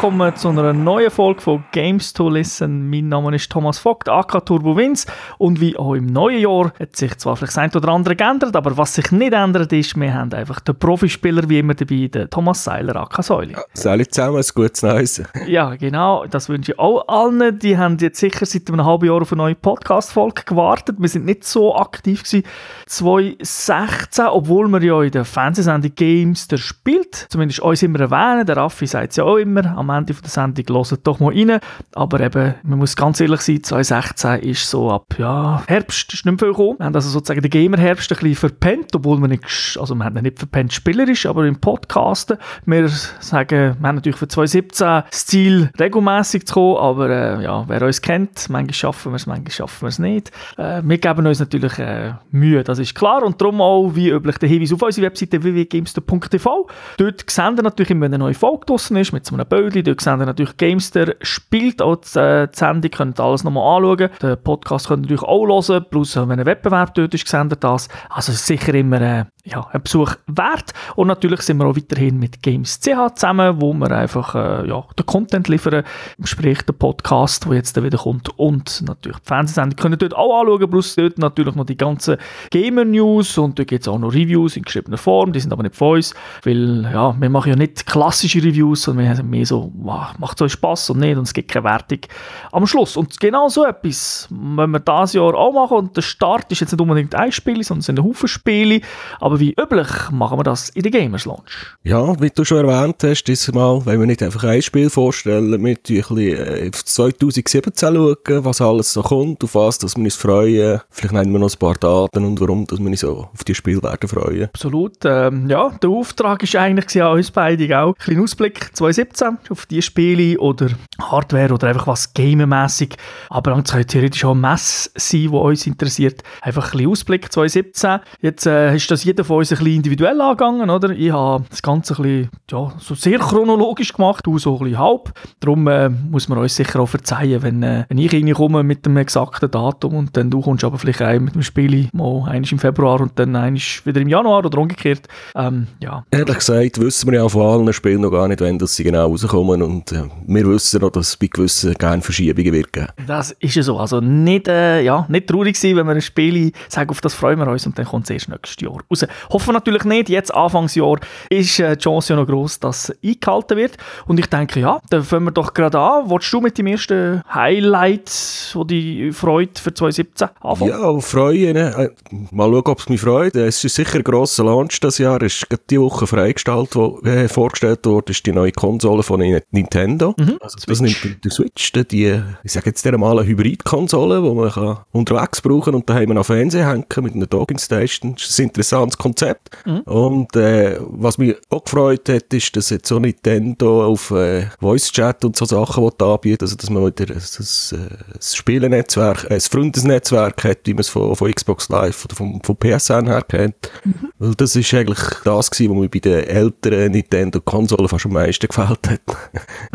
Willkommen zu einer neuen Folge von Games to Listen. Mein Name ist Thomas Vogt, AK Turbo Wins. Und wie auch im neuen Jahr hat sich zwar vielleicht das eine oder andere geändert, aber was sich nicht ändert ist, wir haben einfach den Profispieler wie immer dabei, den Thomas Seiler, AK Säuli. Ja, Säuli zusammen, ein gutes Neues. Ja, genau, das wünsche ich auch allen. Die haben jetzt sicher seit einem halben Jahr auf eine neue Podcast-Folge gewartet. Wir sind nicht so aktiv gewesen. 2016, obwohl wir ja in der Fernsehsendung Games der spielt, zumindest uns immer erwähnen, der Raffi sagt es ja auch immer, am Ende der Sendung hört doch mal rein. Aber eben, man muss ganz ehrlich sein, 2016 ist so ab ja, Herbst ist nicht mehr viel gekommen. Wir haben also sozusagen den Gamer-Herbst ein bisschen verpennt, obwohl wir nicht, also wir haben nicht verpennt spielerisch, aber im Podcasten. Wir sagen, wir haben natürlich für 2017 das Ziel, regelmäßig zu kommen, aber äh, ja, wer uns kennt, manchmal schaffen wir es, manchmal schaffen wir es nicht. Äh, wir geben uns natürlich äh, Mühe, das ist klar und darum auch, wie üblich, der Hinweis auf unsere Webseite www.gamester.tv. Dort sehen wir natürlich wenn eine neue Folge draussen ist, mit so einem Bildchen, dort sehen wir natürlich Gamester. Spielt auch die, äh, Sendung, könnt alles nochmal anschauen. Den Podcast könnt ihr natürlich auch hören, plus wenn ein Wettbewerb dort ist, sendet das. Also sicher immer äh, ja, ein Besuch wert. Und natürlich sind wir auch weiterhin mit Games.ch zusammen, wo wir einfach äh, ja, den Content liefern, sprich den Podcast, der jetzt wieder kommt. Und natürlich die Fernsehsendung. Können ihr dort auch anschauen, plus dort natürlich noch die ganzen Gamer-News. Und dort gibt es auch noch Reviews in geschriebener Form, die sind aber nicht von uns, weil ja, wir machen ja nicht klassische Reviews, sondern wir haben mehr so, wow, macht es euch Spass und nicht und es gibt keine Wertung am Schluss. Und genau so etwas wenn wir dieses Jahr auch machen und der Start ist jetzt nicht unbedingt ein Spiel, sondern es sind ein Haufen Spiele, aber wie üblich machen wir das in der Gamers Launch. Ja, wie du schon erwähnt hast, dieses Mal, wenn wir nicht einfach ein Spiel vorstellen, wir ein bisschen äh, auf 2017 schauen, was alles so kommt, auf was dass wir uns freuen. Vielleicht nennen wir noch ein paar Daten und warum dass wir uns so auf die Spiele werden freuen. Absolut. Ähm, ja, der Auftrag ist eigentlich an uns beide auch. Ein kleiner Ausblick 2017 auf die Spiele oder Hardware oder einfach was gamermäßig. Aber es kann theoretisch auch ein Mess sein, die uns interessiert. Einfach ein bisschen Ausblick 2017. Jetzt äh, ist das jeder von uns ein bisschen individuell angegangen, oder? Ich habe das Ganze ein bisschen, ja, so sehr chronologisch gemacht, du so ein bisschen halb. Darum äh, muss man uns sicher auch verzeihen, wenn, äh, wenn ich reinkomme mit dem exakten Datum und dann du kommst aber vielleicht auch mit dem Spiel mal eines im Februar und dann eines wieder im Januar oder umgekehrt. Ähm, ja. Ehrlich gesagt wissen wir ja von allen Spielen noch gar nicht, wenn sie genau rauskommen und äh, wir wissen auch, dass es bei gewissen gerne Verschiebungen wird geben. Das ist ja so. Also nicht, äh, ja, nicht traurig sein, wenn wir ein Spiel sagen, auf das freuen wir uns und dann kommt es erst nächstes Jahr raus. Hoffen natürlich nicht. Jetzt, Anfangsjahr, ist äh, die Chance ja noch gross, dass eingehalten wird. Und ich denke, ja, dann fangen wir doch gerade an. Wolltest du mit dem ersten Highlight, wo die Freude für 2017 anfangen? Ja, freuen. Ne? Äh, mal schauen, ob es mich freut. Es ist sicher ein grosser Launch das Jahr. Es ist gerade die Woche freigestellt, wo äh, vorgestellt wurde, ist die neue Konsole von Nintendo. Mhm. Also, das nimmt der Switch, die, ich sage jetzt mal eine Hybrid-Konsole, die man kann unterwegs brauchen und daheim noch Fernseher hängen mit einer Docking Station. Das ist ein interessantes Konzept. Mhm. Und äh, was mich auch gefreut hat, ist, dass jetzt so Nintendo auf äh, Voice Chat und so Sachen anbietet, also dass man wieder ein, ein, ein Spielennetzwerk, ein Freundesnetzwerk hat, wie man es von, von Xbox Live oder vom, vom PSN her kennt. Mhm. Weil das ist eigentlich das gewesen, was mir bei den älteren Nintendo-Konsolen fast am meisten gefällt hat.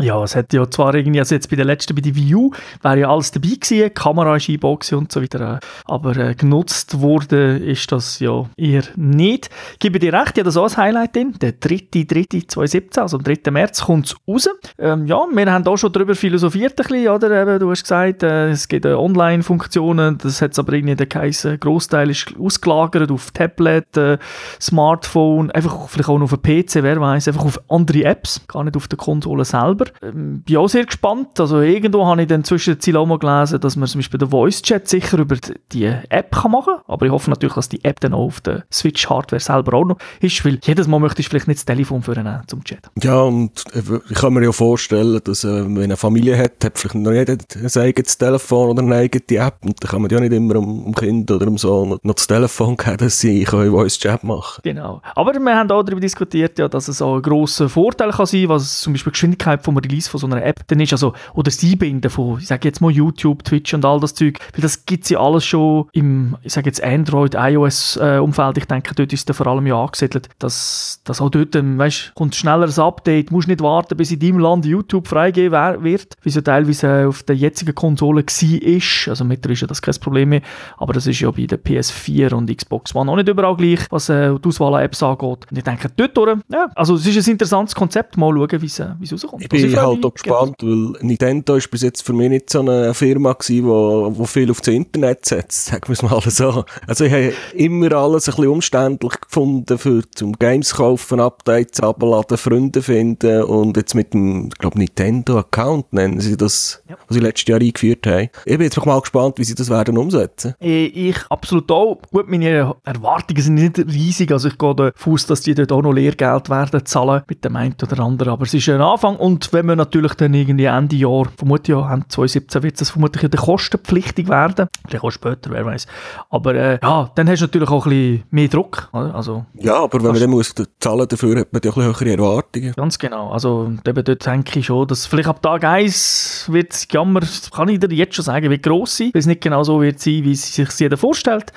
Ja, es hat ja zwar irgendwie, also jetzt bei der letzten, bei der U, wäre ja alles dabei gewesen, Kamera ist eingebaut und so weiter, aber äh, genutzt wurde ist das ja eher nicht. Ich gebe dir recht, habe das auch als Highlight drin, der 3.3.2017, also am 3. März kommt es raus. Ähm, ja, wir haben auch schon darüber philosophiert ein bisschen, oder? Eben, du hast gesagt, äh, es gibt äh, Online-Funktionen, das hat aber irgendwie geheißen, Großteil ist ausgelagert auf Tablet, äh, Smartphone, einfach vielleicht auch noch auf PC, wer weiß, einfach auf andere Apps, gar nicht auf der Konsole selber. Ähm, bin auch sehr gespannt, also irgendwo habe ich dann zwischen den Zielen auch mal gelesen, dass man zum Beispiel den Voice-Chat sicher über die App kann machen kann, aber ich hoffe natürlich, dass die App dann auch auf der Switch-Hardware selber auch noch ist, weil jedes Mal möchtest du vielleicht nicht das Telefon führen zum Chat. Ja, und äh, ich kann mir ja vorstellen, dass äh, wenn eine Familie hat, hat vielleicht noch jeder ein eigenes Telefon oder eine eigene App und dann kann man ja nicht immer um, um Kind oder um Sohn noch das Telefon geben, dass sie Voice-Chat machen Genau. Aber wir haben auch darüber diskutiert, ja, dass es auch ein grosser Vorteil kann sein, was zum Beispiel Geschwindigkeit vom Release von so einer App dann ist, also, oder das Einbinden von, ich sage jetzt mal YouTube, Twitch und all das Zeug, weil das gibt es ja alles schon im, ich sage jetzt Android, iOS-Umfeld, äh, ich denke, dort ist es vor allem ja angesiedelt, dass, dass auch dort, ähm, weißt, kommt schneller ein Update, musst nicht warten, bis in deinem Land YouTube freigegeben wird, wie es ja teilweise auf der jetzigen Konsole war, also mit der ist ja das kein Problem mehr, aber das ist ja bei der PS4 und Xbox One auch nicht überall gleich, was äh, die Auswahl an Apps angeht. Und ich denke, dort durch, ja, also es ist ein interessantes Konzept, mal schauen, wie äh, es rauskommt. Ich bin halt auch gespannt, weil Nintendo ist bis jetzt für mich nicht so eine Firma gewesen, wo, wo viel auf das Internet setzt, sagen wir es mal so. Also ich habe immer alles ein bisschen umständlich gefunden, für zum Games kaufen, Updates abladen, Freunde finden und jetzt mit dem, ich glaube Nintendo-Account nennen sie das, ja. was sie letztes Jahr eingeführt haben. Ich bin jetzt mal gespannt, wie sie das werden umsetzen. Ich absolut auch. Gut, meine Erwartungen sind nicht riesig, also ich gehe davon aus, dass die dort auch noch Lehrgeld werden zahlen mit dem einen oder anderen, aber es ist ein Anfang und wenn wir natürlich dann irgendwie Ende Jahr, vermutlich ja, 2017 wird es vermutlich wieder kostenpflichtig werden, vielleicht auch später, wer weiß. Aber äh, ja, dann hast du natürlich auch ein bisschen mehr Druck, oder? Also, ja, aber wenn man dann muss zahlen dafür, hat man ja ein bisschen höhere Erwartungen. Ganz genau, also eben dort denke ich schon, dass vielleicht ab Tag 1 wird es Jammer, kann ich dir jetzt schon sagen, wie gross sein, weil es nicht genau so wird sein, wie sich jeder vorstellt.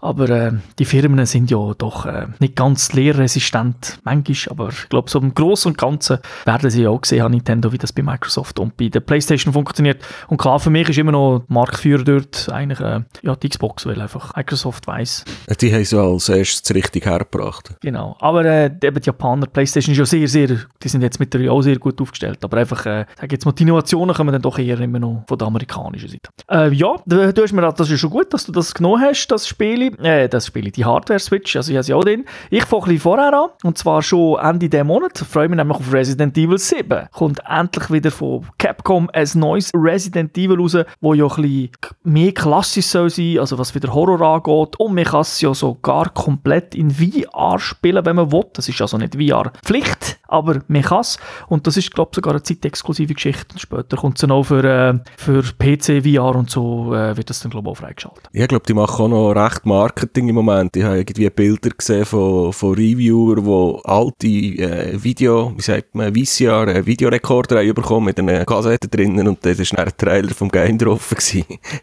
Aber äh, die Firmen sind ja doch äh, nicht ganz leerresistent, manchmal, aber ich glaube, so im Großen und Ganzen werden sie ja auch gesehen haben, Nintendo, wie das bei Microsoft und bei der Playstation funktioniert. Und klar, für mich ist immer noch Marktführer dort eigentlich äh, ja, die Xbox, weil einfach Microsoft weiß. Die haben sie als erstes richtig hergebracht. Genau, aber äh, eben die Japaner, Playstation ist ja sehr, sehr, die sind jetzt mittlerweile auch sehr gut aufgestellt, aber einfach, äh, sag jetzt mal, die Innovationen kommen dann doch eher immer noch von der amerikanischen Seite. Äh, ja, du, du hast mir das ist schon gut, dass du das genommen hast, das Spiel äh, das Spiel, die Hardware-Switch, also ich habe sie auch drin. Ich fange ein bisschen vorher an, und zwar schon Ende diesen Monat, freue mich nämlich auf Resident Evil 7. Kommt endlich wieder von Capcom ein neues Resident Evil raus, wo ja ein bisschen mehr klassisch soll sein, also was wieder Horror angeht, und man kann es ja sogar komplett in VR spielen, wenn man will. Das ist also nicht VR-Pflicht, aber man kann es. Und das ist, glaube ich, sogar eine zeitexklusive Geschichte. Und später kommt es dann auch für, äh, für PC, VR und so, äh, wird das dann, glaube ich, auch freigeschaltet. Ich glaube, die machen auch noch recht Marketing im Moment. Ich habe irgendwie Bilder gesehen von, von Reviewern, die alte äh, Video, wie sagt man, VCR, äh, Videorekorder haben bekommen mit einer Kassette drinnen und das war ein Trailer vom Game drauf.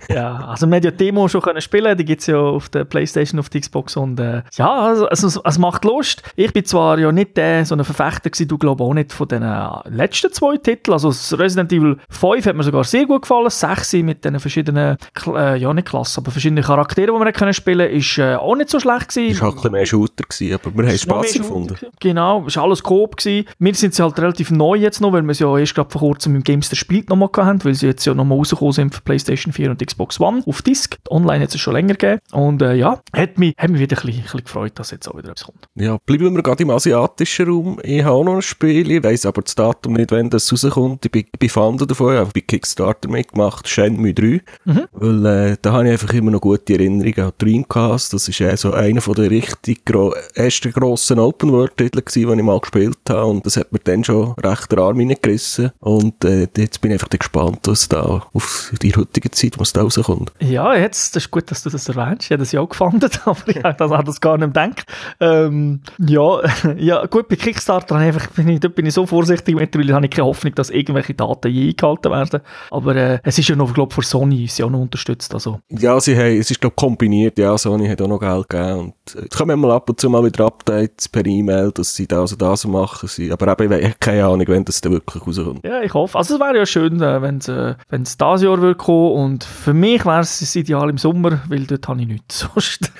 Ja, also wir haben ja Demo schon können spielen, die gibt es ja auf der Playstation, auf der Xbox und äh, ja, also, also, es macht Lust. Ich bin zwar ja nicht der, so ein Verfechter gewesen, du glaube auch nicht von den äh, letzten zwei Titeln, also Resident Evil 5 hat mir sogar sehr gut gefallen, 6 mit den verschiedenen, äh, ja nicht Klassen, aber verschiedenen Charakteren, die man können spielen ist äh, auch nicht so schlecht gewesen. Ist halt ein bisschen mehr Shooter gewesen, aber wir haben Spaß gefunden. Genau, es war alles Coop gewesen. Wir sind halt relativ neu jetzt noch, weil wir es ja erst gerade vor kurzem im Gamester Spiel nochmal haben, weil sie jetzt ja nochmal rausgekommen sind für Playstation 4 und Xbox One auf Disc. Online hat es schon länger gegeben. Und äh, ja, hat mich, hat mich wieder ein bisschen, ein bisschen gefreut, dass jetzt auch wieder etwas kommt. Ja, bleiben wir gerade im asiatischen Raum. Ich habe auch noch ein Spiel, ich weiss aber das Datum nicht, wann das rauskommt. Ich bin, bin Fan davon, ich habe bei Kickstarter mitgemacht, Shenmue 3. Mhm. Weil äh, da habe ich einfach immer noch gute Erinnerungen an Dreamcast. Das ist so einer von der richtig gro ersten grossen Open-World-Titel die ich mal gespielt habe. Und das hat mir dann schon recht den Arm reingerissen. Und äh, jetzt bin ich einfach gespannt, was da auf die heutige Zeit, was da rauskommt. Ja, jetzt, das ist gut, dass du das erwähnst. Ich habe das ja auch gefunden, aber ich habe das, hab das gar nicht gedacht. Ähm, ja, ja, gut, bei Kickstarter einfach, bin ich, dort bin ich so vorsichtig mittlerweile, habe ich keine Hoffnung, dass irgendwelche Daten je eingehalten werden. Aber äh, es ist ja noch, glaube ich, von Sony ist ja auch noch unterstützt. Also. Ja, sie haben, es ist, glaube ich, kombiniert. Ja, Sony hat auch noch Geld gegeben. Und jetzt kommen mal ab und zu mal wieder Updates per E-Mail, dass sie das und das machen. Aber eben, ich habe keine Ahnung, wenn das dann wirklich rauskommt. Ja, ich hoffe. Also es wäre ja schön, äh, wenn es äh, dieses Jahr würde kommen und für mich wäre es ideal im Sommer, weil dort habe ich nichts sonst,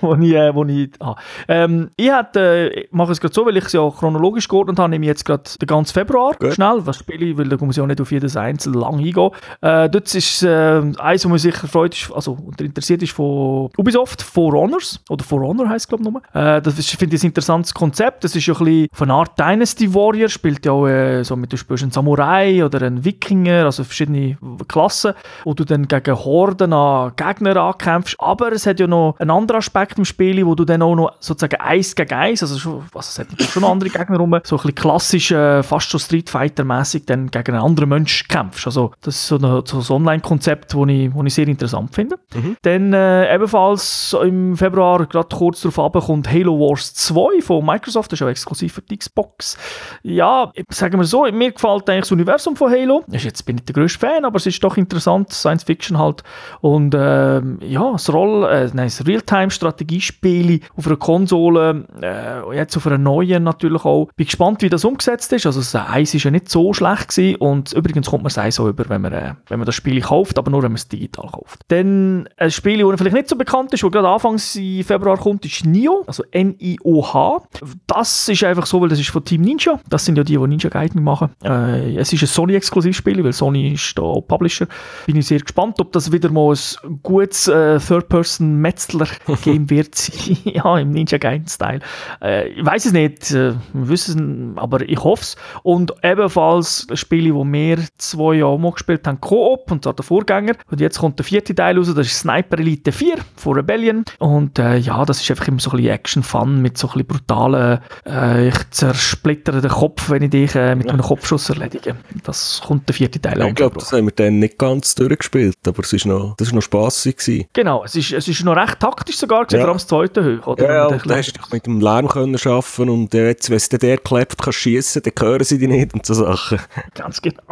wo ich, äh, wo ich ah. ähm, ich hätte, äh, mache es gerade so, weil ich es ja chronologisch geordnet habe, nehme ich jetzt gerade den ganzen Februar Gut. schnell, was spiele ich, weil da muss ich auch nicht auf jedes Einzelne lang eingehen. Äh, dort ist äh, eins, was mich sicher freut, ist, also interessiert ist von Ubisoft, For Honors, oder For Honor heisst es glaube ich. Äh, das finde ich ein interessantes Konzept, das ist ja ein bisschen von Art Dynasty Warrior, spielt ja auch äh, so mit, du spielst einen Samurai oder einen Wikinger, also verschiedene Klassen, wo du dann gegen Horden an Gegner ankämpfst, aber es hat ja noch einen anderen Aspekt im Spiel, wo du dann auch noch sozusagen eins gegen eins, also schon, also es hat schon noch andere Gegner rum, so ein bisschen klassisch, äh, fast schon Street Fighter-mäßig dann gegen einen anderen Mensch kämpfst. Also das ist so, eine, so ein Online-Konzept, das ich, ich sehr interessant finde. Mhm. Dann äh, ebenfalls im Februar, gerade kurz darauf ab, kommt Halo Wars 2 von Microsoft, das ist auch exklusiv für die Xbox. Ja, sagen wir so, mir gefällt eigentlich das Universum von Halo. Ich jetzt bin nicht der größte Fan, aber es ist doch interessant, Science Fiction halt. Und ähm, ja, das Roll, äh, nein, das Realtime-Strategiespiel auf einer Konsole, äh, jetzt auf einer neuen natürlich auch, Bin gespannt, wie das umgesetzt ist. Also das Eis ist ja nicht so schlecht gewesen und übrigens kommt man es Eis so über, wenn man, äh, wenn man das Spiel kauft, aber nur, wenn man es digital kauft. Dann ein Spiel, das vielleicht nicht so bekannt ist, das gerade Anfang Februar kommt, ist Nio, also N-I-O-H. Das ist einfach so, weil das ist von Team Ninja. Das sind ja die, die Ninja Gaiden machen. Äh, es ist ein Sony-Exklusivspiel, weil Sony ist da Publisher. Bin ich sehr gespannt, ob das wieder mal ein gutes äh, Third-Person-Metzler-Game wird ja, im Ninja Gaiden-Style. Äh, ich weiß es nicht, äh, wir wissen aber ich hoffe es. Und ebenfalls Spiele, die wir zwei Jahre mal gespielt haben, Koop, und zwar der Vorgänger. Und jetzt kommt der vierte Teil raus, das ist Sniper Elite 4 von Rebellion. Und äh, ja, das ist einfach immer so ein bisschen Action-Fun mit so ein bisschen brutalen, äh, ich zersplittere den Kopf, wenn ich dich äh, mit ja. einem Kopfschuss erledige. Das kommt der vierte Teil ja, Ich glaube, das haben wir dann nicht ganz durchgespielt, aber es ist noch, das ist noch spassig gewesen. Genau, es ist, es ist noch recht taktisch sogar, ja. vor allem das zweite hoch. Oder? Ja, ja da hast du mit dem Lärm können arbeiten und jetzt, wenn es der klebt, kannst schießen, dann hören sie dich nicht und so Sachen. Ganz genau.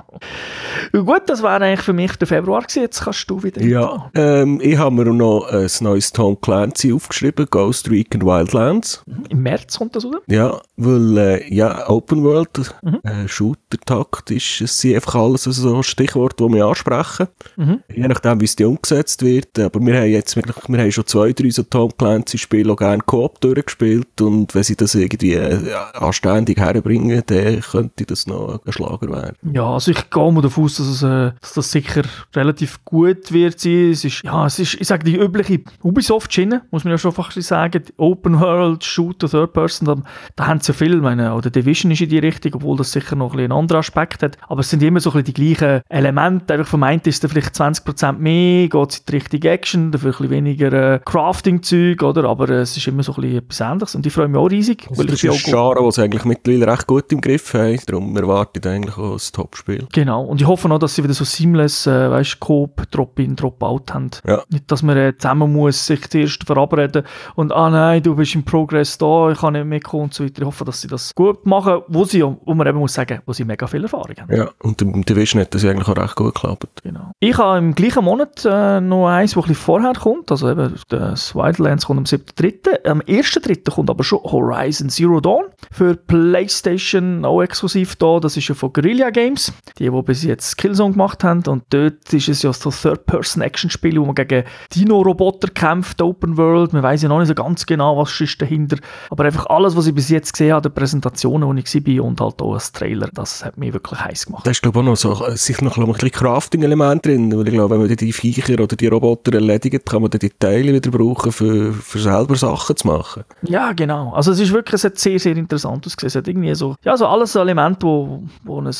Gut, das war eigentlich für mich der Februar gewesen. Jetzt kannst du wieder Ja, ähm, ich habe mir noch ein neues Tom Clancy aufgeschrieben, Ghost Recon Wildlands. Mhm. Im März kommt das, oder? Ja, weil, äh, ja, Open World, mhm. äh, Shooter-Takt ist, es sind einfach alles so Stichworte, die wir ansprechen. Mhm. Je nachdem, wie es umgesetzt wird. Aber wir haben jetzt wirklich, wir haben schon zwei, drei so Tom Clancy-Spiele auch gerne Coop durchgespielt und wenn sie das irgendwie äh, anständig herbringen, dann könnte das noch ein Schlager werden. Ja, also ich gehe mal davon aus, dass, es, äh, dass das sicher relativ gut wird sein. Es ist, ja, es ist, ich sage, die übliche Ubisoft-Schiene, muss man ja schon fast sagen. Open World, Shooter, Third Person, da, da haben sie ja viel, meine, oder Division ist in die Richtung, obwohl das sicher noch ein bisschen einen anderen Aspekt hat. Aber es sind immer so ein bisschen die gleichen Elemente. Einfach vom einen ist da vielleicht 20% mehr, geht es in die richtige Action, dafür ein bisschen weniger äh, Crafting-Zeug, oder? Aber äh, es ist immer so ein bisschen etwas anderes und ich freue mich auch riesig. Also das ist ein Genre, was sie eigentlich mittlerweile recht gut im Griff haben, darum erwarte ich eigentlich auch ein Top-Spiel. Genau, und ich hoffe auch, dass sie wieder so seamless, äh, weißt Coop, Drop-in, Drop-out haben. Ja. Nicht, dass man äh, zusammen muss sich zuerst verabreden und ah nein, du bist im Progress da, ich kann nicht mitkommen und so weiter. Ich hoffe, dass sie das gut machen, wo sie, wo man eben muss sagen, wo sie mega viel Erfahrung haben. Ja, und im Division hat das eigentlich auch recht gut geklappt. Genau. Ich habe im gleichen Monat äh, noch eins, das ein bisschen vorher kommt, also eben das Wildlands kommt am 7.3. Am 1.3. kommt aber schon Horizon Zero Dawn für PlayStation auch exklusiv da. Das ist ja von Guerrilla Games, die, die bis jetzt Killzone gemacht haben. Und dort ist es ja so Third-Person-Action-Spiel, wo man gegen Dino-Roboter kämpft, Open World. Man weiß ja noch nicht so ganz genau, was ist dahinter. Aber einfach alles, was ich bis jetzt gesehen habe, die Präsentationen, wo ich war und halt auch als Trailer, das hat mich wirklich heiß gemacht. Da ist, glaube ich, auch noch so, äh, sicher noch ein bisschen Crafting-Element drin, weil ich glaube, wenn man die Viecher oder die Roboter erledigt, kann man dann die Teile wieder brauchen, für, für selber Sachen zu machen. Ja, genau. Also es ist wirklich, es hat sehr, sehr interessant ausgesehen. Es hat irgendwie so, ja, so alles Elemente, wo, wo ein,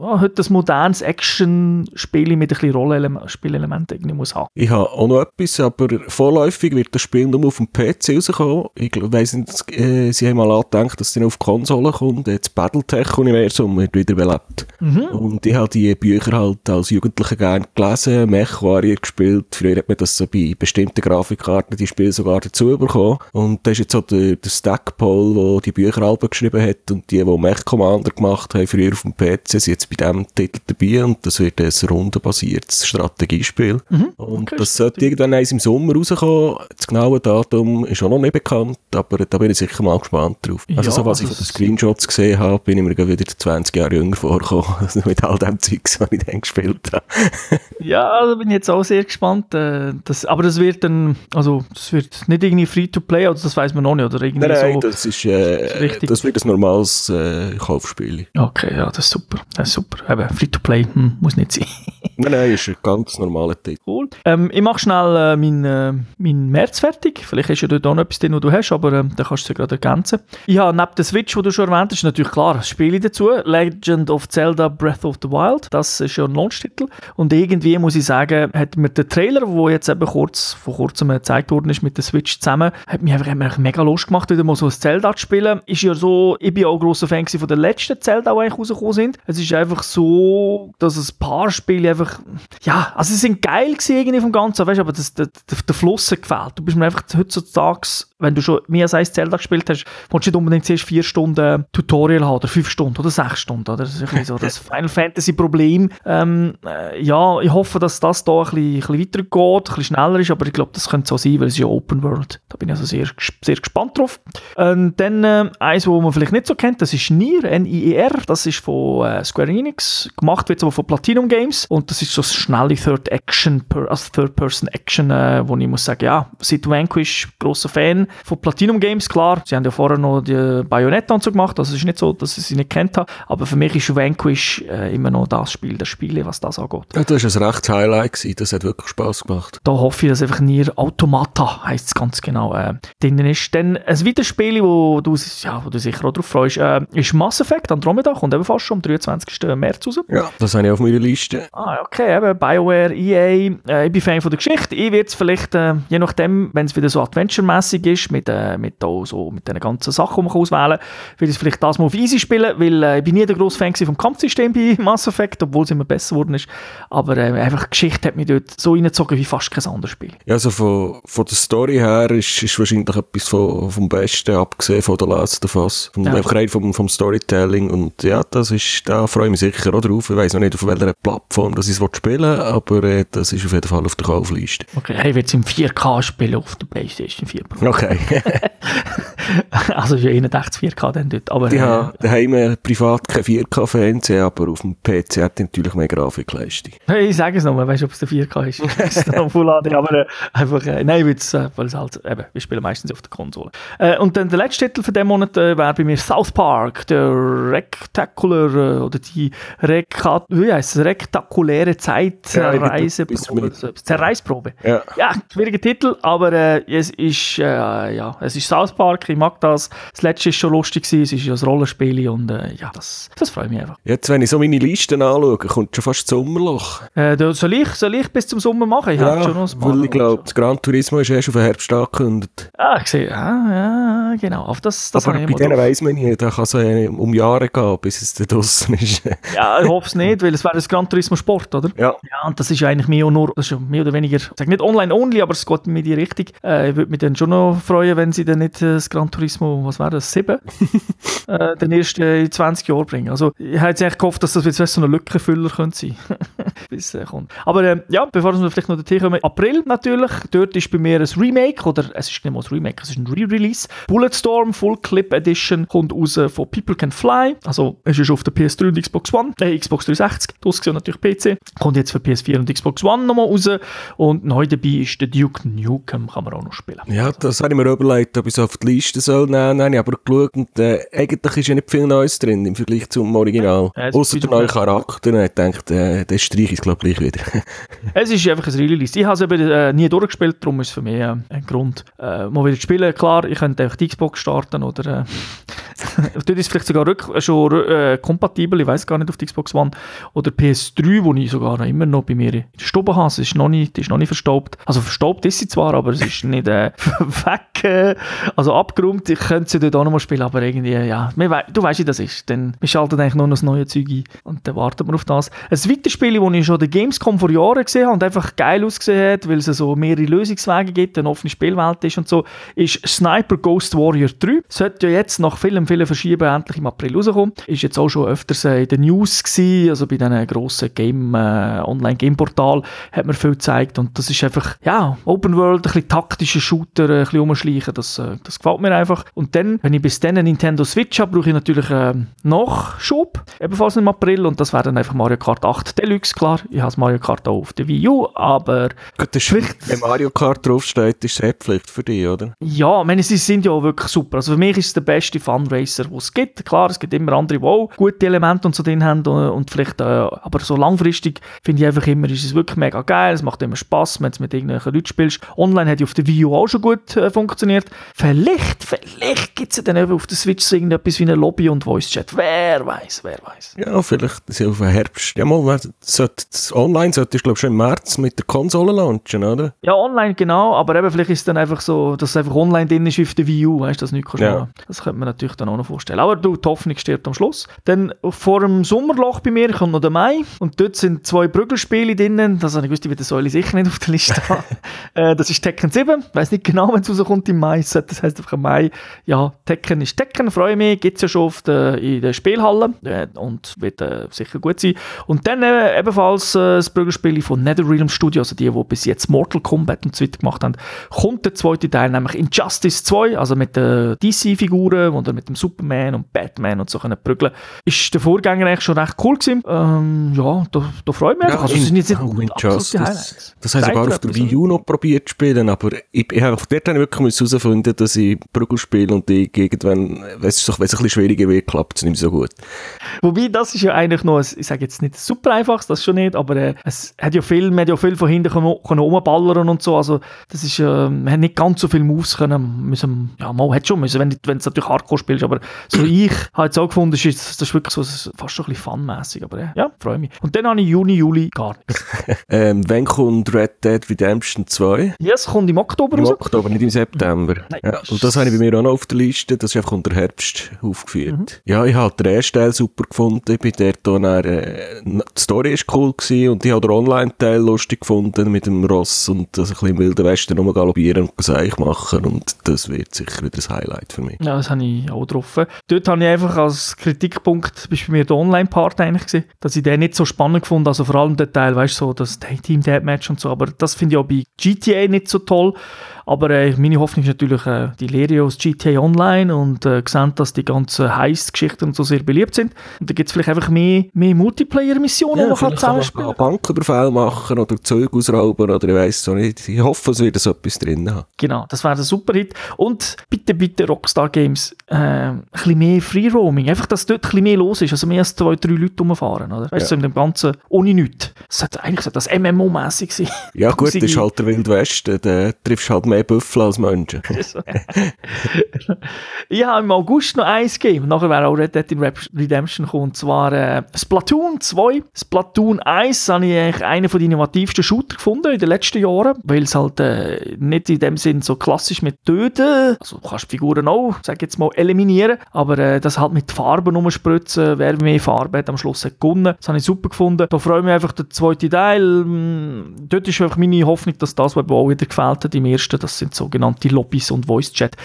ja, heute ein modernes Action-Spiel mit ein bisschen Rollenspielelementen irgendwie muss haben. Ich habe auch noch etwas, aber vorläufig wird das Spiel nur auf dem PC rauskommen. Ich weiss nicht, äh, sie haben mal angedenkt, dass es dann auf Konsolen kommt. Das Battletech-Universum wird wieder belebt. Mhm. Und ich habe die Bücher halt als Jugendlicher gerne gelesen, Mech-Warrior gespielt. Früher hat man das so bei bestimmten Grafikkarten die Spiele sogar dazu bekommen. Und das ist jetzt so der, der Stackpole, der die Bücher alle geschrieben hat und die, die Mech Commander gemacht haben, früher auf dem PC, sind jetzt bei diesem Titel dabei und das wird ein rundenbasiertes Strategiespiel. Mhm. Und okay, das sollte irgendwann eins im Sommer rauskommen. Das genaue Datum ist auch noch nicht bekannt, aber da bin ich sicher mal gespannt drauf. Also ja, so was ich von den Screenshots gesehen habe, bin ich mir wieder 20 Jahre jünger vorgekommen, also mit all dem Zeugs, was ich dann gespielt habe. ja, da bin ich jetzt auch sehr gespannt. Äh, das, aber das wird dann, also das wird nicht irgendwie Free-to-Play, also das weiß man noch nicht, oder irgendwie nein, nein, so. das ist, äh, das wird ein normales äh, Kaufspiel. Okay, ja, das ist super, das ist super. Eben, Free-to-Play hm, muss nicht sein. nein, nein, ist ein ganz normaler Titel. Cool. Ähm, ich mache schnell äh, meinen äh, mein März fertig. Vielleicht ist ja dort auch noch etwas drin, was du hast, aber äh, dann kannst du es ja gerade ergänzen. Ich neben der Switch, die du schon erwähnt hast, natürlich klar Spiele dazu. Legend of Zelda Breath of the Wild, das ist ja ein Launch-Titel. Und irgendwie muss ich sagen, hat mir der Trailer, der jetzt eben kurz, vor kurzem gezeigt worden ist mit der Switch zusammen, hat mich einfach, einfach mega Lust gemacht, wieder mal so ein Zelda zu spielen. Ist ja so, ich bin auch ein grosser Fan von der letzten Zelda, die eigentlich rausgekommen sind. Es ist einfach so, dass ein paar Spiele einfach, ja, also sie sind geil gewesen irgendwie vom Ganzen, weißt, aber das, der, der, der Fluss hat gefehlt. Du bist mir einfach heutzutage wenn du schon mehr als ein Zelda gespielt hast, willst du nicht unbedingt zuerst vier Stunden Tutorial haben oder fünf Stunden oder sechs Stunden. Oder? Das ist ein so das Final Fantasy Problem. Ähm, äh, ja, ich hoffe, dass das da ein bisschen, ein bisschen weitergeht, ein bisschen schneller ist, aber ich glaube, das könnte so sein, weil es ja Open World. Da bin ich also sehr, sehr gespannt drauf. Und dann äh, eins, wo man vielleicht nicht so kennt, das ist Nier, N-I-E-R. Das ist von äh, Square Enix. Gemacht wird aber von Platinum Games. Und das ist so schnelle Third Action, also Third Person Action, äh, wo ich muss sagen, ja, seit Vanquish großer Fan von Platinum Games, klar. Sie haben ja vorher noch die Bayonetta und so gemacht. Also es ist nicht so, dass ich sie nicht kennt habe. Aber für mich ist Vanquish äh, immer noch das Spiel der Spiele, was das angeht. Ja, das war ein recht Highlight. Gewesen. Das hat wirklich Spaß gemacht. Da hoffe ich, dass einfach Nier Automata heisst es ganz genau äh, drin ist. Dann ein weiteres Spiel, wo du, ja, wo du sicher auch drauf freust, äh, ist Mass Effect Andromeda, kommt ebenfalls schon am 23. März raus. Ja, das habe ich auf meiner Liste. Ah, okay, eben BioWare, EA, äh, ich bin Fan von der Geschichte. Ich werde es vielleicht, äh, je nachdem, wenn es wieder so adventure-mässig ist, mit, äh, mit, so, mit den ganzen Sachen, die man auswählen kann, will ich es vielleicht das mal auf easy spielen, weil äh, ich bin nie der grosse Fan vom Kampfsystem bei Mass Effect, obwohl es immer besser geworden ist. Aber äh, einfach die Geschichte hat mich dort so reingezogen wie fast kein anderes Spiel. Ja, also von, von der Story her ist, ist wahrscheinlich etwas von, vom Besten, abgesehen von der of Us. Vom, ja. Einfach rein vom, vom Storytelling und ja, das ist, da freue ich mich sicher auch drauf. Ich weiß noch nicht, auf welcher Plattform das ich spielen will, aber äh, das ist auf jeden Fall auf der Kaufliste. Okay, hey, wird es im 4K spielen auf der Playstation 4. Okay. Yeah. also für 81 4K dann dort. Aber, die äh, haben daheim privat kein 4K-Fernseher, aber auf dem PC hat natürlich mehr Grafikleistung. Hey, ich sage es nochmal, weißt du, ob es der 4K ist. es ist noch Full HD, aber äh, einfach, äh, nein, weil's, äh, weil es halt, eben, wir spielen meistens auf der Konsole. Äh, und dann der letzte Titel für den Monat äh, wäre bei mir South Park, der Rectacular, äh, oder die Reka wie heißt es, rektakuläre Zeitreise, ja, Zerreißprobe. Ja. ja, schwieriger Titel, aber äh, es ist, ja, es ist South Park, ich mag das. Das letzte ist schon lustig gewesen, es ist ja ein Rollenspiel und ja, das, das freut mich einfach. Jetzt, wenn ich so meine Listen anschaue, kommt schon fast das Sommerloch. soll, ich, soll ich bis zum Sommer machen? Ich ja, schon noch ein paar ich glaube, das Gran Turismo ist erst auf den Herbst angekündigt. Ah, ich sehe, ah, ja, genau. Auf das, das Aber bei denen weiss man nicht, da kann es um Jahre gehen, bis es da draußen ist. ja, ich hoffe es nicht, weil es wäre ein Gran Turismo Sport, oder? Ja. Ja, und das ist eigentlich mehr, nur, das ist mehr oder weniger, ich sage nicht online-only, aber es geht mir die Richtung. Äh, ich würde mich dann schon noch freuen, wenn sie dann nicht äh, das Gran Turismo, was wäre das, 7, äh, den ersten in 20 Jahren bringen. Also ich hätte eigentlich gehofft, dass das jetzt so ein Lückenfüller könnte sein bis äh, kommt. Aber äh, ja, bevor wir vielleicht noch dorthin kommen, April natürlich, dort ist bei mir ein Remake, oder es ist nicht mal ein Remake, es ist ein Re-Release. Bulletstorm Full Clip Edition kommt raus von People Can Fly, also es ist auf der PS3 und Xbox One, äh, Xbox 360, das ist natürlich PC, kommt jetzt für PS4 und Xbox One nochmal raus und neu dabei ist der Duke Nukem, kann man auch noch spielen. Ja, das habe ich mir überlegt, ob ich es auf die Liste soll nehmen, ich aber geschaut und äh, eigentlich ist ja nicht viel Neues drin im Vergleich zum Original. Ja, Außer der neue Charakter, ich dachte, äh, das streiche ich glaube gleich wieder. es ist einfach ein Release. Ich habe es eben äh, nie durchgespielt, darum ist es für mich äh, ein Grund, äh, mal wieder zu spielen. Klar, ich könnte einfach die Xbox starten oder äh, dort ist es vielleicht sogar rück, schon äh, kompatibel, ich weiß gar nicht, auf die Xbox One oder PS3, wo ich sogar noch immer noch bei mir in der Stube habe. Es ist noch nicht, ist noch nicht verstaubt. Also verstaubt ist sie zwar, aber es ist nicht äh, weg, äh, also abgeräumt. Ich könnte sie dort auch noch mal spielen, aber irgendwie, ja, du weißt, wie das ist. Dann wir schalten eigentlich nur noch das neue Zeug ein und dann wartet man auf das. Ein weiteres Spiel, das ich schon der Gamescom vor Jahren gesehen habe und einfach geil ausgesehen hat, weil es so mehrere Lösungswege gibt, eine offene Spielwelt ist und so, ist Sniper Ghost Warrior 3. Sollte ja jetzt nach vielen, vielen Verschieben endlich im April rauskommen. Ist jetzt auch schon öfters in den News gewesen, also bei diesen grossen Game, äh, Online-Game-Portal hat man viel gezeigt und das ist einfach, ja, Open World, ein bisschen taktischer Shooter, ein bisschen umschleichen, das, äh, das gefällt mir einfach. Und dann, wenn ich bis dann eine Nintendo Switch habe, brauche ich natürlich äh, Nachschub, ebenfalls im April und das wäre dann einfach Mario Kart 8 Deluxe, klar. Ich habe Mario Kart auch auf der Wii U, aber... Gut, das ist, wenn Mario Kart draufsteht, ist es Pflicht für dich, oder? Ja, ich meine, sie sind ja auch wirklich super. Also für mich ist es der beste Funracer, den es gibt. Klar, es gibt immer andere, die auch gute Elemente und so drin haben und vielleicht, äh, aber so langfristig finde ich einfach immer, ist es wirklich mega geil, es macht immer Spaß, wenn du mit irgendwelchen Leuten spielst. Online hat ja auf der Wii U auch schon gut äh, funktioniert. Vielleicht, vielleicht gibt es ja dann eben auf der Switch so irgendetwas wie eine Lobby und Voice Chat. Wer weiß, wer weiß. Ja, vielleicht ist auf den Herbst. Ja, mal, sollte, online solltest du, glaube ich, schon im März mit der Konsole launchen, oder? Ja, online, genau, aber eben vielleicht ist es dann einfach so, dass es einfach online drin ist auf der Wii U, weißt du, das nicht ja. Das könnte man natürlich dann auch noch vorstellen. Aber du, die Hoffnung stirbt am Schluss. Dann vor dem Sommerloch bei mir kommt noch der Mai und dort sind zwei Prügelspiele drinnen. Das habe ich gewusst, wie das soll ich sicher nicht auf der Liste haben. äh, das ist Tekken 7. Ich weiß nicht genau, wenn es rauskommt im Mai. Das heißt einfach Mai. Ja, Tekken ist Tekken, freue mich. Gibt es ja schon auf der, in der Spielhalle äh, und wird äh, sicher gut sein. Und dann äh, ebenfalls äh, das Prügelspiel von NetherRealm Studio, also die, die bis jetzt Mortal Kombat und so weiter gemacht haben, kommt der zweite Teil, nämlich Injustice 2, also mit den DC-Figuren oder mit dem Superman und Batman und so können prügeln. Ist der Vorgänger eigentlich schon recht cool gewesen. Ähm, ja, da, da freue ich mich einfach. also, das sind jetzt nicht oh, Injustice. Highlights. Das habe ich sogar auf der Wii U noch probiert zu spielen, aber ich, ich habe dort habe ich wirklich herausfinden, dass ich Prügel spiele und ich irgendwann, wenn es, es ein bisschen schwieriger wird, klappt es nicht mehr so gut. Wobei, das ist ja eigentlich noch, ein, ich sage jetzt nicht super einfaches, das schon nicht, aber äh, es hat ja viel, man hat ja viel von hinten können, können rumballern und so, also das ist, äh, man hat nicht ganz so viel Moves können, müssen, ja, mal hat schon müssen, wenn du wenn du natürlich Hardcore spielst, aber so ich habe jetzt auch gefunden, das ist, das ist wirklich so, fast schon ein bisschen funmässig, aber äh, ja, freue mich. Und dann habe ich Juni, Juli gar nichts. ähm, wann kommt Red Dead Redemption 2? Ja, es kommt im Oktober Im raus. Oktober, nicht im September. Nein. Ja, und das habe ich bei mir auch noch auf der Liste, das ist einfach unter Herbst aufgeführt. Ja, ich habe den ersten Teil super gefunden, ich bin dort dann, äh, die Story ist cool gewesen und ich habe den Online-Teil lustig gefunden mit dem Ross und das ein bisschen im Wilden Westen rumgaloppieren und Geseich machen und das wird sicher wieder ein Highlight für mich. Ja, das habe ich auch getroffen. Dort habe ich einfach als Kritikpunkt, bist bei mir der Online-Part eigentlich gewesen, dass ich den nicht so spannend gefunden, also vor allem der Teil, weißt du, so das Team Deathmatch und so, aber das finde ich auch bei GTA nicht so toll. Aber äh, meine Hoffnung ist natürlich, äh, die Lehre aus GTA Online und äh, sehen, dass die ganzen Heist-Geschichten und so sehr beliebt sind. Und da gibt es vielleicht einfach mehr, mehr Multiplayer-Missionen, die man kann kann zusammenspielen einen Banküberfall machen oder Zeug ausrauben oder ich weiss so nicht. Ich hoffe, es wird so etwas drin haben. Genau, das wäre ein super Hit. Und bitte, bitte Rockstar Games, äh, ein bisschen mehr Free Roaming. Einfach, dass dort ein bisschen mehr los ist. Also mehr als zwei, drei Leute rumfahren. Oder? Weißt du, Ja. so in dem Ganzen ohne nichts. Sollte, eigentlich sollte das MMO-mäßig sein. Ja gut, das ist halt der Wild Westen, da triffst halt mehr Büffel als Menschen. ich habe im August noch eins gegeben. Nachher wäre auch Red Dead Redemption gekommen. Und zwar äh, Splatoon 2. Splatoon 1 habe ich eigentlich einen von den innovativsten Shooter gefunden in den letzten Jahren, weil es halt äh, nicht in dem Sinn so klassisch mit Töten, also du kannst die Figuren auch, sag jetzt mal, eliminieren, aber äh, das halt mit Farben umspritzen, wer mehr Farbe hat, am Schluss hat gewonnen. Das habe ich super gefunden. Da freue ich mich einfach zweite Teil. Mm, Dort ist einfach meine Hoffnung, dass das, was auch wieder gefällt hat im ersten, das sind sogenannte Lobbys und Voice Chat.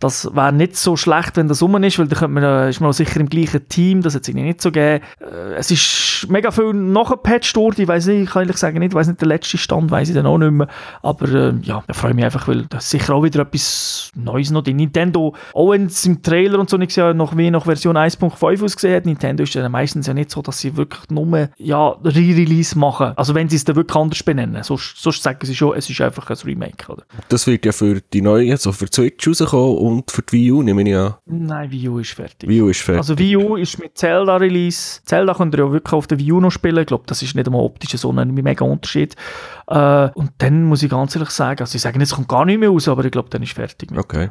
Das wäre nicht so schlecht, wenn das rum ist, weil dann man, äh, ist man sicher im gleichen Team, das hat es nicht so gegeben. Äh, es ist mega viel nachgepatcht worden, ich weiß nicht, ich kann ehrlich sagen nicht, ich weiß nicht, der letzte Stand weiß ich dann auch nicht mehr, aber äh, ja, da freue ich mich einfach, weil das sicher auch wieder etwas Neues noch drin. Nintendo, auch wenn es im Trailer und so nicht ja noch wie nach Version 1.5 ausgesehen hat, Nintendo ist ja meistens ja nicht so, dass sie wirklich nur ja, Re-Release machen, also wenn sie es dann wirklich anders benennen, sonst, sonst sagen sie schon, es ist einfach ein Remake, oder? Das wird ja für die neue, also für die Switch rauskommen und für die Wii U, nehme ich an. Nein, Wii U ist fertig. Wii U ist fertig. Also Wii U ist mit Zelda Release. Zelda könnt ihr ja wirklich auf der Wii U noch spielen. Ich glaube, das ist nicht einmal optisch so ein mega Unterschied. Äh, und dann muss ich ganz ehrlich sagen, also ich sage es kommt gar nicht mehr raus, aber ich glaube, dann ist fertig. Okay.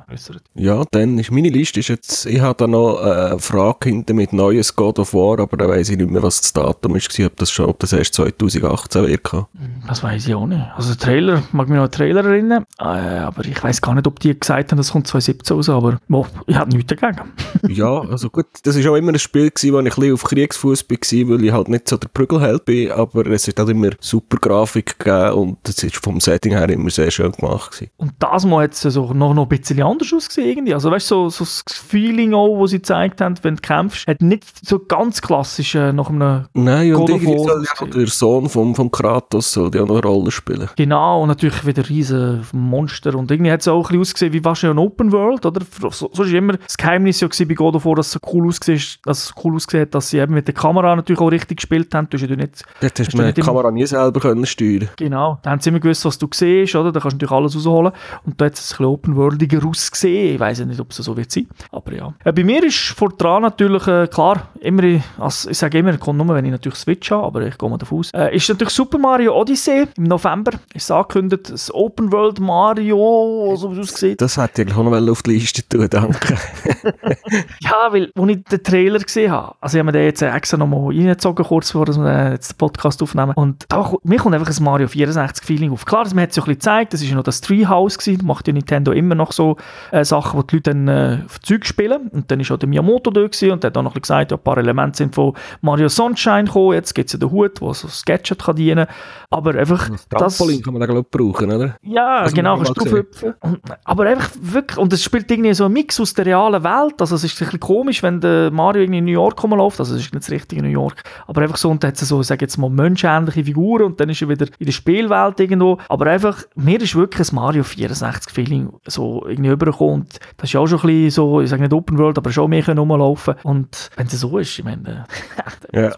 Ja, dann ist meine Liste ist jetzt, ich habe da noch eine Frage hinter mit neues God of War, aber da weiß ich nicht mehr, was das Datum ist, gewesen, ob das schon, ob das erst 2018 wird. kommen. Das weiß ich auch nicht. Also der Trailer, mag mich noch an den Trailer erinnern, äh, aber ich weiß gar nicht, ob die gesagt haben, das kommt 2017 raus, aber bo, ich habe nichts dagegen. ja, also gut, das ist auch immer ein Spiel gewesen, wo ich ein bisschen auf Kriegsfuß war, weil ich halt nicht so der Prügelheld bin, aber es hat halt immer super Grafik gegeben und es ist vom Setting her immer sehr schön gemacht gewesen. Und das Mal hat es noch, noch ein bisschen anders ausgesehen irgendwie. Also weißt du, so, so das Feeling auch, das sie gezeigt haben, wenn du kämpfst, hat nicht so ganz klassisch äh, nach einem Nein, und War soll ja der Sohn vom, vom Kratos soll ja auch noch eine Rolle spielen. Genau, und natürlich wieder riesen Monster. Und irgendwie hat es auch ein bisschen ausgesehen wie wahrscheinlich ein Open World, oder? So, so ist immer das Geheimnis ja bei God of War, dass es so cool ausgesehen, dass es cool ausgesehen hat, dass sie eben mit der Kamera natürlich auch richtig gespielt haben. Du hast ja nicht, Dort hast du die Kamera nie selber können steuern genau, da haben sie immer gewusst, was du siehst, oder? Da kannst du natürlich alles rausholen. Und da hat es ein bisschen open-worldiger ausgesehen. Ich weiß ja nicht, ob es so wird sein. Aber ja. Äh, bei mir ist vor dran natürlich, äh, klar, immer, also ich sage immer, kommt nur, wenn ich natürlich Switch habe, aber ich gehe mal davon aus. Äh, ist natürlich Super Mario Odyssey im November. Ist angekündigt, das Open World Mario, so wie es aussieht. Das hätte ich eigentlich auch noch auf die Liste tun, danke. Ja, weil, als ich den Trailer gesehen habe, also ich habe mir den jetzt extra nochmal reingezogen, kurz bevor wir jetzt den Podcast aufnehmen. Und da, mir kommt einfach ein Mario 64-Feeling auf. Klar, man hat es ja ein bisschen gezeigt, das war ja noch das Treehouse, gewesen, macht ja Nintendo immer noch so äh, Sachen, wo die Leute dann äh, auf Zeug spielen. Und dann war auch der Miyamoto da gewesen, und der hat auch noch ein bisschen gesagt, ja, ein paar Elemente sind von Mario Sunshine gekommen, jetzt gibt es ja den Hut, der so Sketchet kann dienen aber einfach... Das Trampolin kann man da glaube ich brauchen, oder? Ja, das genau, kannst du draufhüpfen. Aber einfach wirklich, und es spielt irgendwie so ein Mix aus der realen Welt, also es ist ein bisschen komisch, wenn der Mario irgendwie in New York rumläuft, also es ist nicht das richtige New York, aber einfach so, und da hat es so, sag jetzt mal, menschenähnliche Figuren und dann ist er wieder in der Spielwelt irgendwo, aber einfach, mir ist wirklich ein Mario 64 Feeling so irgendwie übergekommen und das ist ja auch schon ein bisschen so, ich sage nicht Open World, aber schon mehr können rumlaufen und wenn es so ist, ich meine... ja.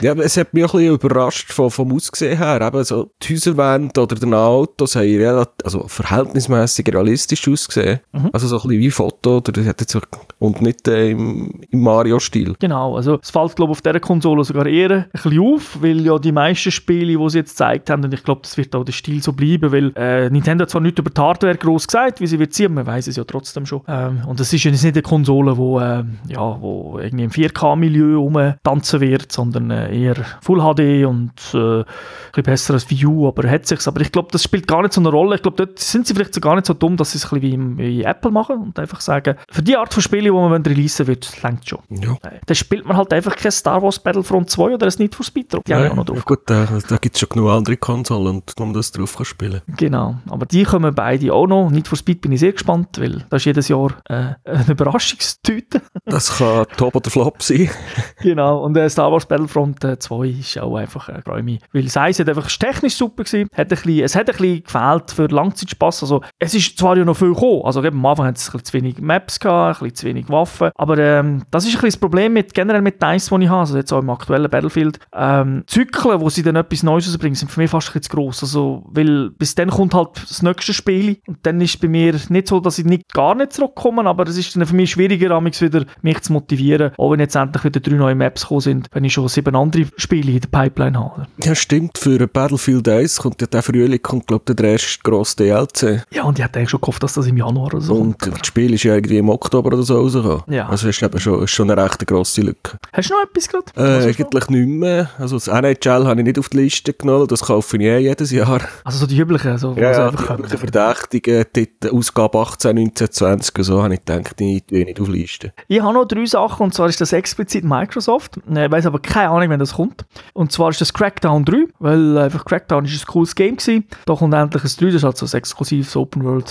ja, es hat mich ein bisschen überrascht vom, vom Aussehen her, eben so die Häuserwände oder die Autos haben relativ, also verhältnismäßig realistisch ausgesehen, mhm. also so ein bisschen wie Foto oder hat jetzt so, und nicht äh, im, im Mario-Stil. Genau, also es fällt glaube ich auf dieser Konsole sogar eher ein bisschen auf, weil ja die meisten Spiele, die sie jetzt gezeigt haben, und ich glaube, das wird auch der Stil so bleiben, weil äh, Nintendo hat zwar nicht über die Hardware groß gesagt, wie sie wird ziehen, man weiß es ja trotzdem schon. Ähm, und es ist ja nicht eine Konsole, wo, äh, ja, wo irgendwie im 4K-Milieu rumtanzen wird, sondern äh, eher Full HD und äh, ein bisschen besser als U, aber hat sich's. Aber ich glaube, das spielt gar nicht so eine Rolle. Ich glaube, dort sind sie vielleicht so gar nicht so dumm, dass sie es ein bisschen wie, wie Apple machen und einfach sagen, für die Art von Spiele, die man releasen will, längt schon. Ja. Äh, dann spielt man halt einfach kein Star Wars Battlefront 2 oder ein Need for Speed drauf. Ja. Gut, da, da gibt es schon genug andere Konsolen, wo man das drauf kann spielen Genau, aber die kommen beide auch noch. Need for Speed bin ich sehr gespannt, weil das ist jedes Jahr äh, eine Überraschungstüte. das kann Top oder Flop sein. genau, und äh, Star Wars Battlefront 2 äh, ist auch einfach äh, Gräumi. Weil sei es hat einfach technisch super gewesen, hat ein bisschen, es hat ein bisschen gefehlt für Langzeitspass. Also es ist zwar ja noch viel gekommen, also eben, am Anfang hat es ein bisschen zu wenig Maps gehabt, ein bisschen zu wenig Waffen, aber ähm, das ist ein bisschen das Problem mit, generell mit Dice, die ich habe, also jetzt auch im aktuellen Battlefield. Ähm, Zyklen, wo sie dann etwas Neues rausbringen, sind für mich fast ein bisschen gross. Also, weil bis dann kommt halt das nächste Spiel und dann ist bei mir nicht so, dass ich nicht, gar nicht zurückkomme, aber es ist dann für mich schwieriger, wieder mich zu motivieren, auch wenn jetzt endlich wieder drei neue Maps gekommen sind, wenn ich schon sieben andere Spiele in der Pipeline habe. Ja, stimmt. Für Battlefield 1 kommt ja der Frühling, kommt, glaube ich, der erste grosse DLC. Ja, und ich hätte eigentlich schon gehofft, dass das im Januar oder so Und kommt. das Spiel ist ja irgendwie im Oktober oder so rausgekommen. Ja. Also ist eben schon, ist schon eine recht grosse Lücke. Hast du noch etwas gerade? Äh, eigentlich nicht mehr. Also das NHL habe ich nicht auf die Liste genommen, das kaufe ich eh jedes Jahr. Also so die üblichen? So, ja, ja die üblichen Verdächtigen, Titel, Ausgabe 18, 19, 20 so, habe ich gedacht, die tue ich nicht auf die Liste. Ich habe noch drei Sachen, und zwar ist das explizit Microsoft. Ich weiß aber keine Ahnung, wenn das kommt. Und zwar ist das Crackdown 3, weil einfach Crackdown ist ein cooles Game gewesen. Da kommt endlich ein 3, das ist halt so ein exklusives Open World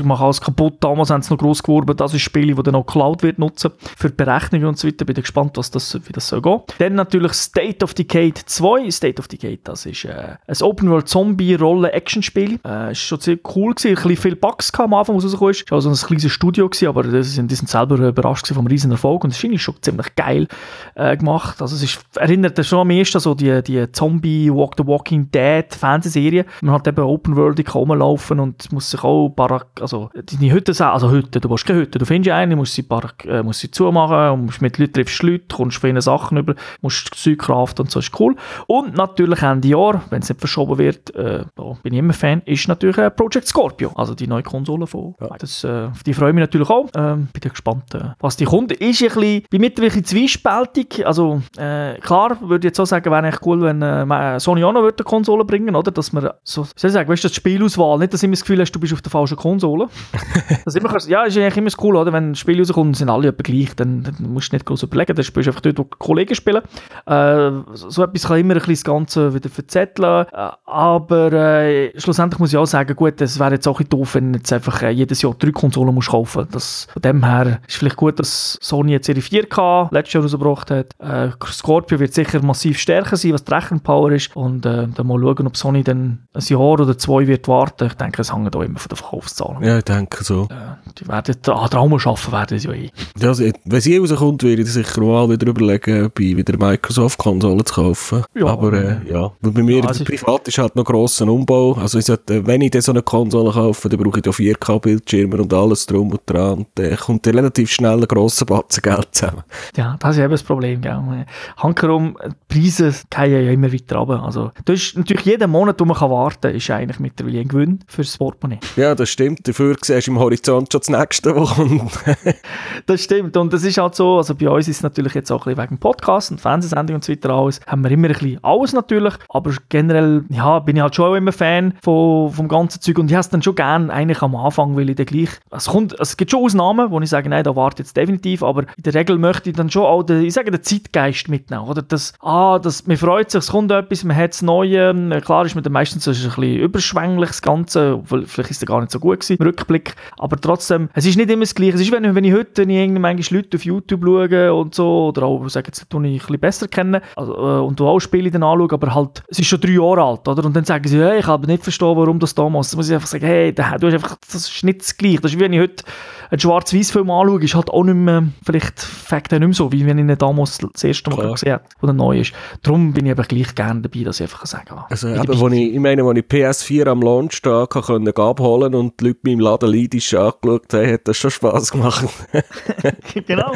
ich mache alles kaputt. Damals haben sie noch gross geworben, das ist Spiele, die dann auch Cloud wird nutzen für die Berechnung und so weiter. Bin gespannt, was das, wie das soll gehen. Dann natürlich State of Decay 2. State of Decay, das ist äh, ein Open World Zombie Rolle Action Spiel. Äh, ist schon sehr cool gewesen. Ein bisschen viel Bugs am Anfang, was rausgekommen ist. Es war also ein kleines Studio gewesen, aber die sind, die sind selber überrascht vom riesen Erfolg und es ist schon ziemlich geil äh, gemacht. Also es ist, erinnert schon am ehesten so die, die Zombie Walk the Walking Dead Fernsehserie. Man hat eben Open World rumlaufen und muss sich auch Barak also deine Hütte, also Hütte, du brauchst keine Hütte, du findest eine, musst sie, paar, äh, musst sie zumachen, musst mit Leuten triffst Leute, kommst für Sachen über, musst Zeug craften und so, ist cool. Und natürlich Ende Jahr, wenn es nicht verschoben wird, äh, da bin ich immer Fan, ist natürlich äh, Project Scorpio, also die neue Konsole von, ja. das, äh, die freue ich mich natürlich auch, ähm, bin gespannt, äh, was die kommt. Ist ein bisschen, bin mittlerweile ein bisschen zwiespältig, also äh, klar, würde ich jetzt auch sagen, wäre echt cool, wenn äh, Sony auch noch eine Konsole bringen, oder, dass man so, soll ich sagen, weißt du, das Spielauswahl, nicht, dass immer das Gefühl hast, du bist auf der falschen Konsole, das immer, ja, ist eigentlich immer cool, oder? Wenn Spiele rauskommen, sind alle etwa gleich, dann, dann musst du nicht groß überlegen, dann spielst du einfach dort, wo Kollegen spielen. So etwas kann immer ein bisschen das Ganze wieder verzetteln, aber äh, schlussendlich muss ich auch sagen, gut, es wäre jetzt auch ein doof, wenn jetzt einfach äh, jedes Jahr drei Konsolen musst kaufen musst. Von dem her ist vielleicht gut, dass Sony jetzt ihre 4K letztes Jahr rausgebracht hat. Äh, Scorpio wird sicher massiv stärker sein, was die Rechenpower ist und äh, dann mal schauen, ob Sony dann ein Jahr oder zwei wird warten. Ich denke, es hängt auch immer von den Verkaufszahlen. Ja, ich denke so. Äh, die werden an Traum schaffen, werden sie ja eh. Ja, also, wenn sie rauskommt, werde ich sicher mal wieder überlegen, bei wieder Microsoft-Konsole zu kaufen. Ja. Aber äh, ja, bei mir ja, also privat ist halt noch grosser Umbau. Also ich sollte, wenn ich dann so eine Konsole kaufe, dann brauche ich ja 4K-Bildschirme und alles drum und dran. Und dann kommt dann relativ schnell ein grosser Batzen Geld zusammen. Ja, das ist eben das Problem. Gell. Hankerum, die Preise gehen ja immer weiter runter. Also, du hast natürlich jeden Monat, wo man kann warten kann, ist eigentlich mittlerweile ein Gewinn für das Portemonnaie. Ja, das stimmt. Dafür siehst du im Horizont schon das nächste, kommt. das stimmt. Und das ist halt so, also bei uns ist es natürlich jetzt auch ein bisschen wegen Podcast und Fernsehsendung und so weiter alles, haben wir immer ein bisschen alles natürlich, aber generell ja, bin ich halt schon auch immer Fan von, vom ganzen Zeug. Und ich habe es dann schon gern eigentlich am Anfang, weil ich dann gleich, es kommt, es gibt schon Ausnahmen, wo ich sage, nein, da warte jetzt definitiv, aber in der Regel möchte ich dann schon auch den, ich sage, den Zeitgeist mitnehmen, oder? Das, ah, das, man freut sich, es kommt etwas, man hat das Neue, klar ist man dann meistens so ein bisschen überschwänglich, das Ganze, vielleicht ist es gar nicht so gut gewesen, Rückblick, aber trotzdem, es ist nicht immer das Gleiche, es ist, wenn, wenn ich heute wenn ich irgendwie Leute auf YouTube schaue und so, oder auch, sagen jetzt, tue ich ein bisschen besser kennen, also, äh, und auch Spiele dann anschaue, aber halt, es ist schon drei Jahre alt, oder? Und dann sagen sie, hey, ich habe nicht verstanden, warum das da muss ich einfach sagen, hey, du hast einfach, das ist nicht das Gleiche, das ist wie wenn ich heute einen Schwarz-Weiß-Film anschaue, ist halt auch nicht mehr, vielleicht fängt er nicht mehr so, wie wenn ich ihn damals das erste Mal gesehen habe, wo er neu ist. Darum bin ich aber gleich gerne dabei, dass ich einfach sagen kann. Also eben, wo ich, ich meine, als ich PS4 am Launch da konnte abholen und die Leute mir im Laden leidisch angeschaut haben, hat das schon Spass gemacht. genau.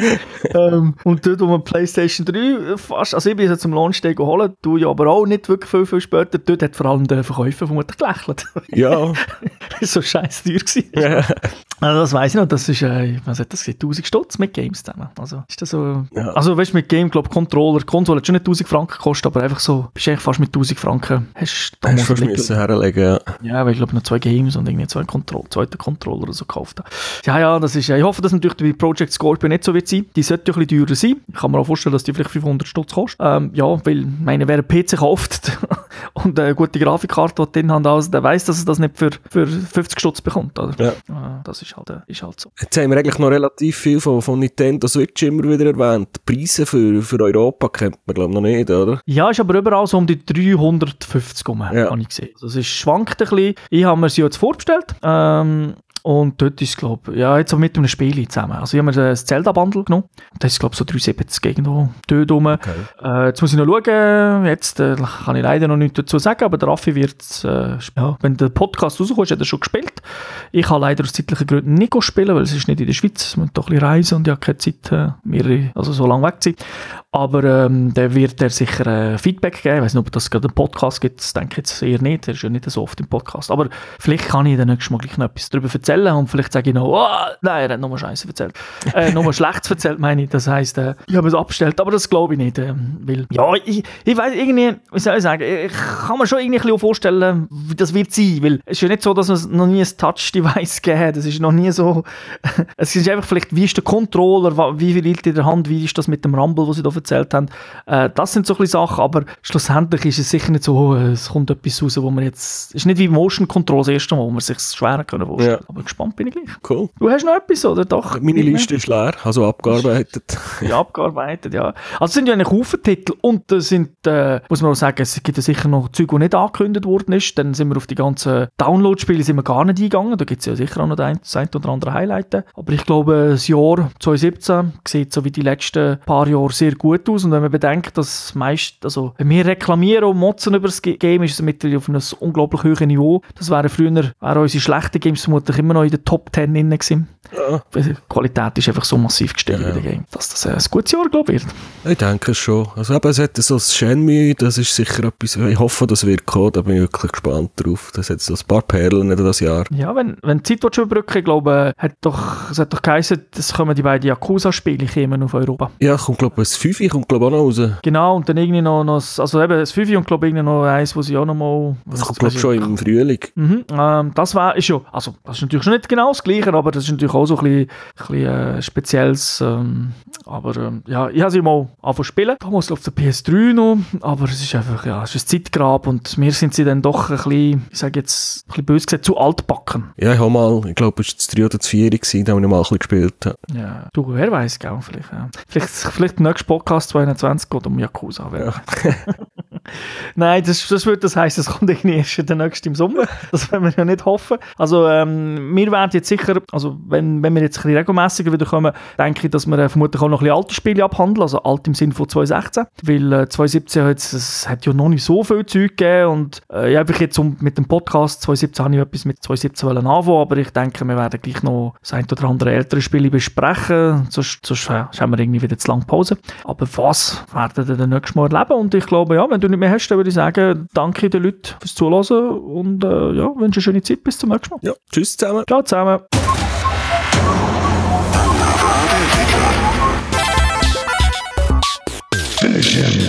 ähm, und dort, wo man Playstation 3 fast, also ich bin jetzt zum Launch Day geholt, du ja aber auch nicht wirklich viel, viel später, dort hat vor allem der Verkäufer vermutlich gelächelt. Ja. so scheiß teuer gewesen. Ja. Also das weiß ich noch, das ist, äh, was hat das gesagt, 1000 Stutz mit Games zusammen. Also ist das so, ja. also weißt du, mit Game, glaube Controller, Konsole hat schon nicht 1000 Franken gekostet, aber einfach so, bist du eigentlich fast mit 1000 Franken, hast du hast müssen herlegen, ja. Ja, weil ich glaube noch zwei Games und irgendwie zwei Kontro zweite Controller oder so gekauft habe. Ja, ja, das ist, ich hoffe, dass natürlich bei Project Scorpio nicht so wird sein. Die sollte ein bisschen teurer sein. Ich kann mir auch vorstellen, dass die vielleicht 500 Stutz kostet. Ähm, ja, weil, meine, wer einen PC kauft und eine gute Grafikkarte drin hat, also, der weiß, dass er das nicht für, für 50 Stutz bekommt, oder? Ja. Äh, das ist halt, äh, ist halt so. Jetzt haben wir eigentlich noch relativ viel von, von Nintendo Switch immer wieder erwähnt. Die Preise für, für Europa kennt man, glaube ich, noch nicht, oder? Ja, ist aber überall so um die 350 rum, ja. habe ich gesehen. Also es ist, schwankt ein bisschen. Ich habe mir sie jetzt vorbestellt. Ähm, und dort ist es, glaube ja, jetzt mit einem Spiel zusammen. Also ich habe mir das Zelda-Bundle genommen. Das ist, glaube ich, so 370 irgendwo dort rum. Okay. Äh, jetzt muss ich noch schauen. Jetzt äh, kann ich leider noch nichts dazu sagen, aber der Raffi wird, äh, ja, wenn der Podcast rauskommt, hat er schon gespielt. Ich kann leider aus zeitlichen Gründen nicht spielen, weil es ist nicht in der Schweiz. Es muss doch ein bisschen reisen und ich habe keine Zeit, äh, mehrere, also so lange weg zu sein. Aber ähm, der wird er sicher äh, Feedback geben. Ich weiß nicht, ob das gerade einen Podcast gibt. Das denke ich jetzt eher nicht. Er ist ja nicht so oft im Podcast. Aber vielleicht kann ich dann nächstes Mal gleich noch etwas darüber erzählen und vielleicht sage ich noch, oh, nein, er hat nochmal Scheiße erzählt. äh, nochmal Schlechtes erzählt, meine ich. Das heisst, äh, ich habe es abgestellt. Aber das glaube ich nicht. Äh, weil, ja, ich, ich weiß irgendwie, wie soll ich sagen, ich kann mir schon irgendwie ein bisschen vorstellen, wie das wird sein. Weil es ist ja nicht so, dass es noch nie ein Touch-Device gegeben hat. Es ist noch nie so, es ist einfach vielleicht, wie ist der Controller, wie viel liegt in der Hand, wie ist das mit dem Rumble, was ich da erzählt haben. Äh, das sind so ein Sachen, aber schlussendlich ist es sicher nicht so, oh, es kommt etwas raus, wo man jetzt, es ist nicht wie Motion Control das erste Mal, wo man sich schwerer können vorstellen. Ja. Aber gespannt bin ich gleich. Cool. Du hast noch etwas, oder doch? Meine Liste ist leer, also abgearbeitet. ja, abgearbeitet, ja. Also es sind ja eigentlich Haufen Titel und da sind, äh, muss man auch sagen, es gibt ja sicher noch Zeug, die nicht angekündigt worden ist. Dann sind wir auf die ganzen Download-Spiele sind wir gar nicht eingegangen. Da gibt es ja sicher auch noch ein, das ein oder andere Highlight. Aber ich glaube, das Jahr 2017 sieht so wie die letzten paar Jahre sehr gut aus. Und wenn man bedenkt, dass meist, also, wenn wir reklamieren und motzen über das Game, ist es mittlerweile auf einem unglaublich hohen Niveau. Das wären früher, wären unsere schlechten Games vermutlich immer noch in den Top 10 drin gewesen. Ja. Die Qualität ist einfach so massiv gestiegen ja. in den Game, dass das ein gutes Jahr, glaube ich, wird. Ich denke schon. Also eben, es hat so ein Shenmue, das ist sicher etwas, ich hoffe, das wird kommen, da bin ich wirklich gespannt drauf. Das hat so ein paar Perlen in das Jahr. Ja, wenn, wenn die Zeit überbrücken, ich glaube, hat doch, es hat doch geheißen, es kommen die beiden Yakuza-Spiele auf Europa. Ja, kommt glaube ich, das 5 kommt glaube ich auch noch raus. Genau, und dann irgendwie noch, noch also eben das 5 und glaube ich noch eins, wo sie auch noch mal... Das kommt glaube ich schon im Frühling. Mhm, ähm, das war, ist ja, also das ist natürlich schon nicht genau das Gleiche, aber das ist natürlich auch so ein bisschen, ein bisschen äh, spezielles, ähm, aber ähm, ja, ich habe sie mal angefangen spielen, damals auf der PS3 noch, aber es ist einfach, ja, es ist ein Zeitgrab und mir sind sie dann doch ein bisschen, ich sage jetzt, ein bisschen böse gesagt, zu altbacken. Ja, ich habe mal, ich glaube, es war das 3 oder das 4 gewesen, da habe ich mal ein bisschen gespielt. Ja, ja. du, wer weiß, gell, vielleicht, ja. vielleicht, vielleicht der nächste Podcast 22 geht um Yakuza. Ja. Nein, das, das würde das heißen, es kommt irgendwie erst der nächste im Sommer. Das werden wir ja nicht hoffen. Also ähm, wir werden jetzt sicher, also wenn, wenn wir jetzt ein bisschen regelmäßiger wieder kommen, denke ich, dass wir äh, vermutlich auch noch ein bisschen alte Spiele abhandeln, also alt im Sinne von 2016. Weil äh, 2017 hat es hat ja noch nicht so viel Zeug gegeben und äh, einfach jetzt um, mit dem Podcast 2017 habe ich etwas mit 2017 anfangen, aber ich denke, wir werden gleich noch das ein oder andere ältere Spiele besprechen, sonst, sonst äh, haben wir irgendwie wieder zu lange Pause. Aber was werden wir dann nächstes Mal erleben und ich glaube, ja, wenn du nicht mehr hast, dann würde ich sagen, danke den Leuten fürs Zuhören und äh, ja, wünsche eine schöne Zeit. Bis zum nächsten Mal. Ja, tschüss zusammen. Ciao zusammen. Finish him.